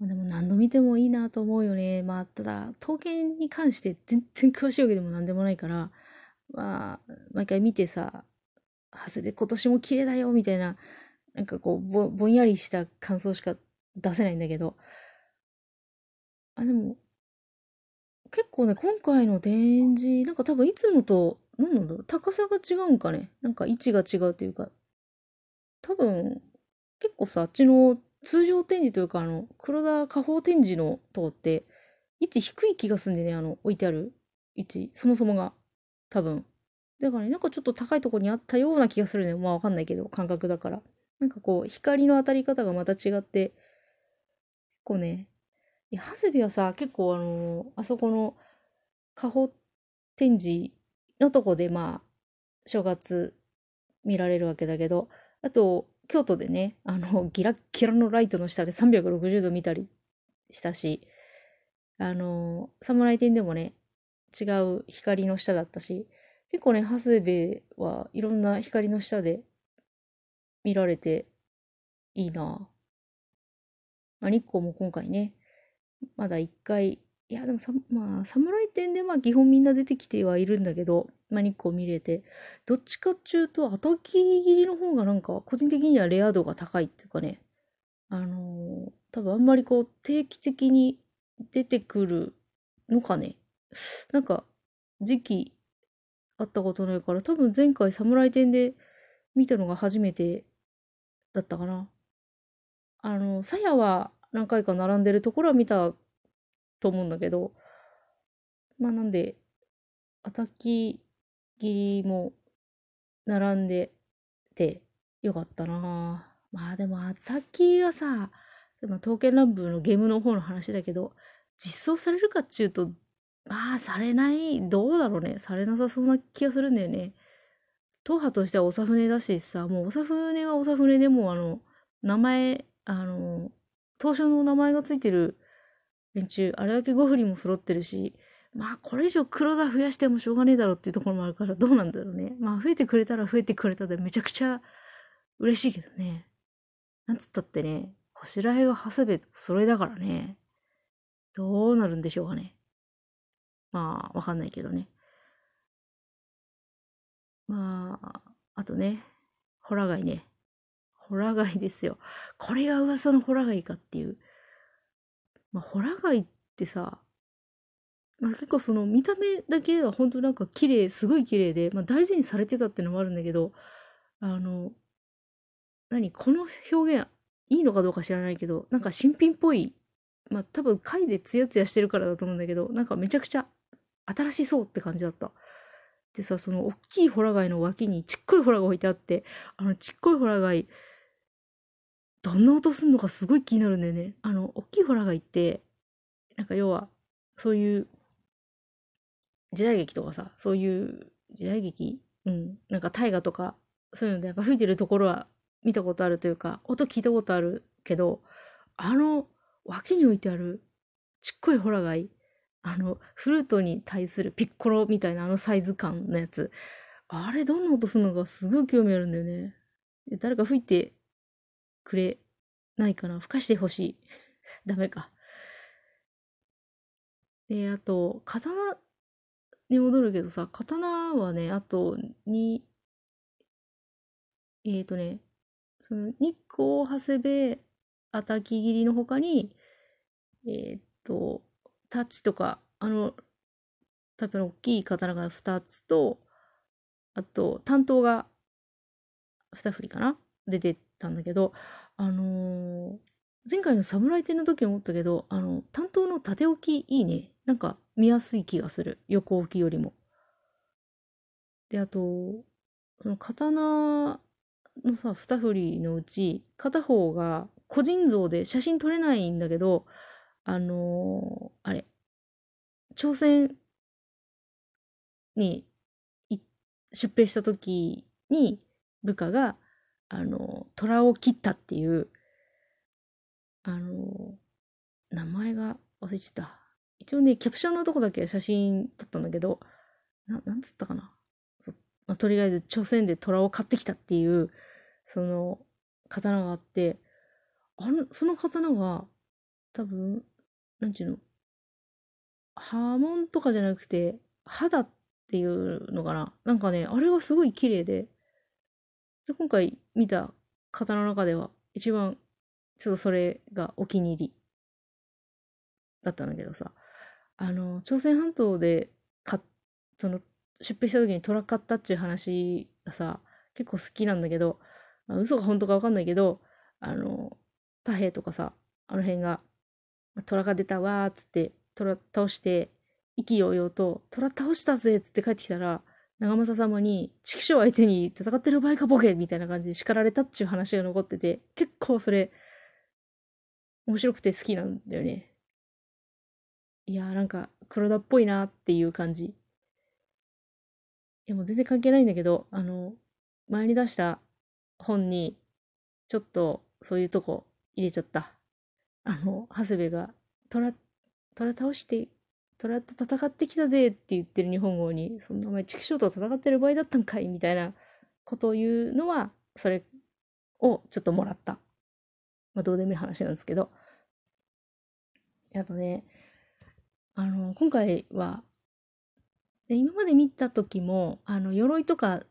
ま、でも何度見てもいいなと思うよね。まあ、ただ、刀剣に関して全然詳しいわけでも何でもないから、まあ、毎回見てさ、長谷部今年も綺麗だよ、みたいな、なんかこうぼ、ぼんやりした感想しか出せないんだけど、あ、でも、結構ね、今回の展示、なんか多分いつもと、何なんだろう、高さが違うんかね。なんか位置が違うというか、多分、結構さ、あっちの通常展示というか、あの、黒田下方展示のとこって、位置低い気がすんでね、あの、置いてある位置、そもそもが。多分。だからね、なんかちょっと高いとこにあったような気がするね。まあわかんないけど、感覚だから。なんかこう、光の当たり方がまた違って、結構ね、いや、長谷部はさ、結構あのあそこの下方展示のとこで、まあ、正月見られるわけだけど、あと、京都でね、あの、ギラッギラのライトの下で360度見たりしたし、あの、侍店でもね、違う光の下だったし、結構ね、長谷部はいろんな光の下で見られていいな。まあ、日光も今回ね、まだ一回、いや、でもさ、まあ、侍店でまあ基本みんな出てきてはいるんだけど、まあ、日光見れて、どっちかっていうと、叩き切りの方がなんか、個人的にはレア度が高いっていうかね、あのー、多分あんまりこう、定期的に出てくるのかね。なんか、時期あったことないから、多分前回侍店で見たのが初めてだったかな。あの、鞘は何回か並んでるところは見たと思うんだけど、まあなんで、アタキ切りも並んでてよかったなまあでもアタキがさ、でも刀剣乱舞のゲームの方の話だけど、実装されるかっちゅうと、まあされない、どうだろうね。されなさそうな気がするんだよね。党派としては長船だしさ、もう長船は長船でもあの、名前、あの、当初の名前がついてる連中、あれだけ5振りも揃ってるし、まあこれ以上黒田増やしてもしょうがねえだろうっていうところもあるからどうなんだろうね。まあ増えてくれたら増えてくれたでめちゃくちゃ嬉しいけどね。なんつったってね、こしらえが長谷部それだからね。どうなるんでしょうかね。まあわかんないけどね。まあ、あとね、ホラ貝ね。ホラ貝ですよ。これが噂のホラ貝かっていう。まあ、ホラ貝ってさ、まあ、結構その見た目だけは本当なんか綺麗、すごい綺麗で、まあ、大事にされてたっていうのもあるんだけど、あの、何この表現いいのかどうか知らないけど、なんか新品っぽい、まあ多分貝でツヤツヤしてるからだと思うんだけど、なんかめちゃくちゃ新しそうって感じだった。でさ、その大きいホラ貝の脇にちっこいホラが置いてあって、あのちっこいホラ貝、どんな音すんのかすごい気になるんだよね。あの、大きいホラ貝って、なんか要は、そういう時代劇とかさ、そういう時代劇？うん。なんか大河とか、そういうのでやっぱ吹いてるところは見たことあるというか、音聞いたことあるけど、あの脇に置いてあるちっこいホラ貝、あの、フルートに対するピッコロみたいなあのサイズ感のやつ、あれどんな音するのかすごい興味あるんだよね。誰か吹いてくれないかな吹かしてほしい。ダメか。で、あと、刀に戻るけどさ、刀はね、あとに、えっ、ー、とね、その日光長谷部あたき切りの他に、えっ、ー、と、タッチとか、あの、多分大きい刀が2つと、あと、担当が2振りかな？出てたんだけど、あのー、前回の侍店の時思ったけど、あの、担当の縦置きいいね。なんか見やすい気がする。横置きよりも。で、あとの、刀のさ、二振りのうち、片方が個人像で写真撮れないんだけど、あのー、あれ、朝鮮に出兵した時に部下が、あの、虎を切ったっていう、あの、名前が忘れちゃった。一応ね、キャプションのとこだけ写真撮ったんだけど、な、なんつったかな。まあ、とりあえず朝鮮で虎を買ってきたっていう、その刀があって、あの、その刀は、多分、なんちゅうの、波紋とかじゃなくて、肌っていうのかな。なんかね、あれがすごい綺麗で、で今回見た方の中では、一番、ちょっとそれがお気に入りだったんだけどさ、あの、朝鮮半島でか、その、出品した時に虎買ったっていう話がさ、結構好きなんだけど、まあ、嘘か本当かわかんないけど、あの、太平とかさ、あの辺が、虎が出たわっつって、虎倒して、意気揚々と、虎倒したぜっつって帰ってきたら、長政様に、畜生相手に戦ってる場合かボケみたいな感じで叱られたっていう話が残ってて、結構それ、面白くて好きなんだよね。いやーなんか黒田っぽいなっていう感じ。いやもう全然関係ないんだけど、あの、前に出した本に、ちょっとそういうとこ入れちゃった。あの、長谷部が、虎倒して、虎と戦ってきたぜって言ってる日本語に、そんなお前、畜生と戦ってる場合だったんかいみたいなことを言うのは、それをちょっともらった。まあ、どうでもいい話なんですけど。あとね、あの、今回は、で今まで見た時も、あの、鎧とか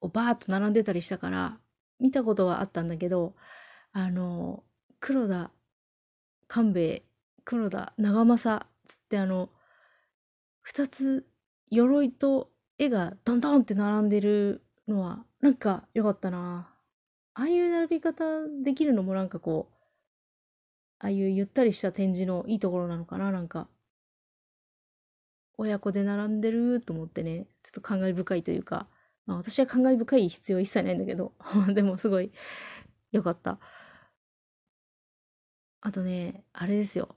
をバーッと並んでたりしたから、見たことはあったんだけど、あの、黒田官兵衛、黒田長政つってあの、二つ鎧と絵がドンドンって並んでるのは、なんか良かったな。ああいう並び方できるのもなんかこう、ああいうゆったりした展示のいいところなのかな、なんか。親子で並んでると思ってね、ちょっと感慨深いというか、まあ私は感慨深い必要一切ないんだけど、でもすごい良かった。あとね、あれですよ。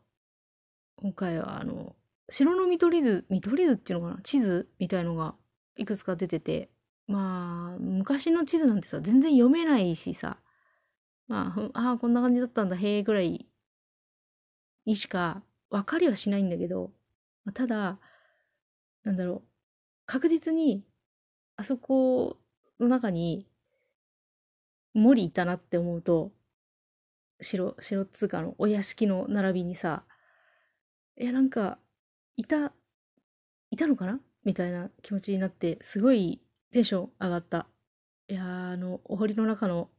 今回はあの、城の見取り図、見取り図っていうのかな？地図みたいのがいくつか出てて、まあ、昔の地図なんてさ、全然読めないしさ、まあ、あ、こんな感じだったんだ、へえ、ぐらいにしか分かりはしないんだけど、ただ、なんだろう、確実に、あそこの中に森いたなって思うと、城、城っつうかのお屋敷の並びにさ、いや、なんか、いた、いたのかな？みたいな気持ちになって、すごいテンション上がった。いやあの、お堀の中の、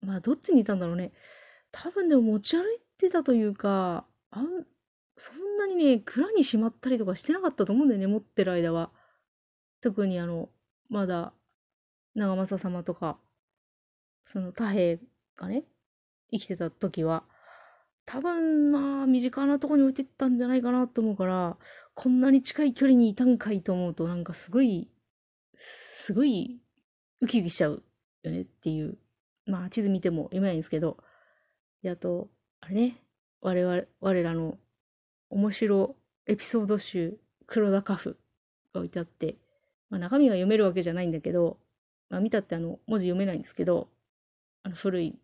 まあ、どっちにいたんだろうね。多分でも持ち歩いてたというか、あん、そんなにね、蔵にしまったりとかしてなかったと思うんだよね、持ってる間は。特にあの、まだ、長政様とか、その太平がね、生きてた時は、多分まあ身近なとこに置いてったんじゃないかなと思うから、こんなに近い距離にいたんかいと思うとなんかすごい、すごいウキウキしちゃうよねっていう。まあ地図見ても読めないんですけど。で、あと、あれね、我々、我らの面白エピソード集、黒田カフが置いてあって、まあ中身が読めるわけじゃないんだけど、まあ見たってあの文字読めないんですけど、あの古い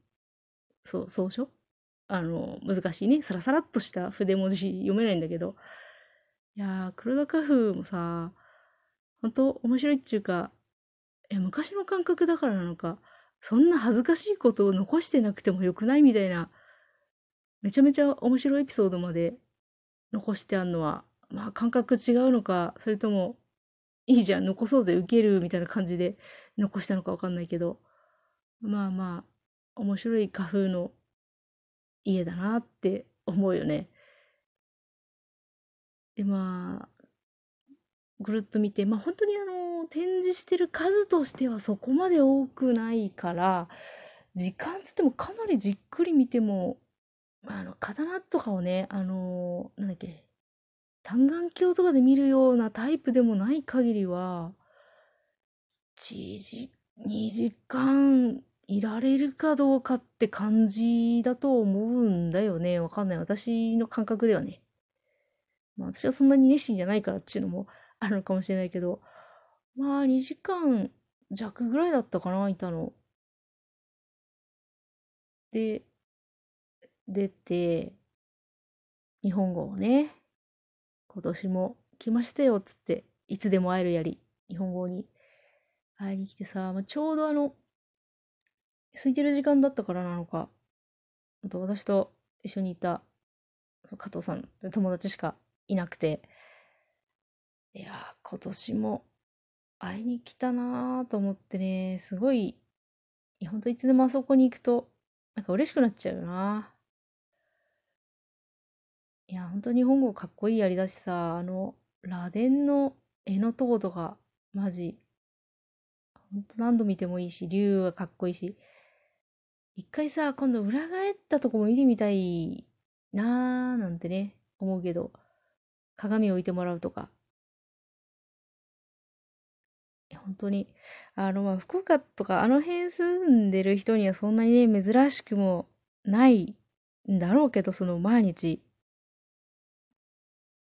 そう、草書あの、難しいね。サラサラっとした筆文字読めないんだけど。いやー、黒田家風もさ、ほんと面白いっていうか、いや、昔の感覚だからなのか、そんな恥ずかしいことを残してなくてもよくないみたいな、めちゃめちゃ面白いエピソードまで残してあんのは、まあ感覚違うのか、それとも、いいじゃん、残そうぜ、受けるみたいな感じで残したのかわかんないけど、まあまあ、面白い花風の家だなって思うよね。で、まあ、ぐるっと見て、まあ本当にあの、展示してる数としてはそこまで多くないから、時間つってもかなりじっくり見ても、まあ、あの、刀とかをね、あの、なんだっけ、単眼鏡とかで見るようなタイプでもない限りは、1時、2時間いられるかどうかって感じだと思うんだよね。わかんない。私の感覚ではね。まあ私はそんなに熱心じゃないからっていうのもあるのかもしれないけど、まあ2時間弱ぐらいだったかな、いたの。で、出て、日本語をね、今年も来ましたよ、つって、いつでも会えるやり、日本語に会いに来てさ、まあ、ちょうどあの、空いてる時間だったからなのか、あと私と一緒にいた加藤さん、友達しかいなくて、いや今年も会いに来たなぁと思ってね、すごい、い、ほんといつでもあそこに行くと、なんか嬉しくなっちゃうよな。いや、ほんと日本語かっこいいやりだしさ、あの、螺鈿の絵のとことか、マジ、ほんと何度見てもいいし、竜はかっこいいし、一回さ、今度裏返ったとこも見てみたいなーなんてね、思うけど、鏡置いてもらうとか。本当に、あの、まあ、福岡とかあの辺住んでる人にはそんなにね、珍しくもないんだろうけど、その毎日、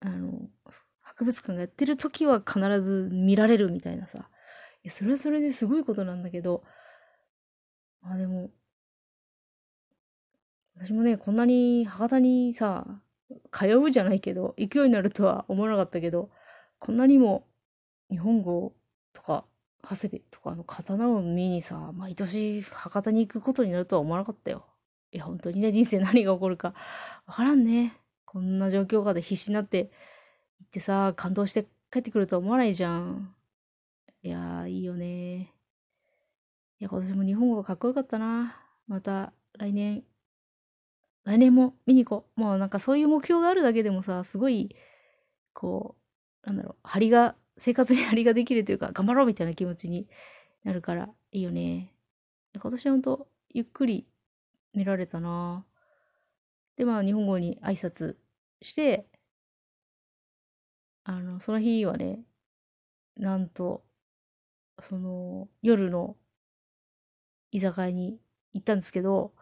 あの、博物館がやってる時は必ず見られるみたいなさ。いや、それはそれですごいことなんだけど、まあでも、私もね、こんなに博多にさ、通うじゃないけど、行くようになるとは思わなかったけど、こんなにも日本語とか、長谷部とかの刀を見にさ、毎年博多に行くことになるとは思わなかったよ。いや、本当にね、人生何が起こるかわからんね。こんな状況下で必死になって行ってさ、感動して帰ってくるとは思わないじゃん。いやー、いいよね。いや、今年も日本語がかっこよかったな。また来年、来年も見に行こう。もうなんかそういう目標があるだけでもさ、すごい、こう、なんだろう、張りが生活に 張りができるというか、頑張ろうみたいな気持ちになるからいいよね。今年ほんとゆっくり見られたなで、まあ日本語に挨拶して、あの、その日はね、なんと、その夜の居酒屋に行ったんですけど、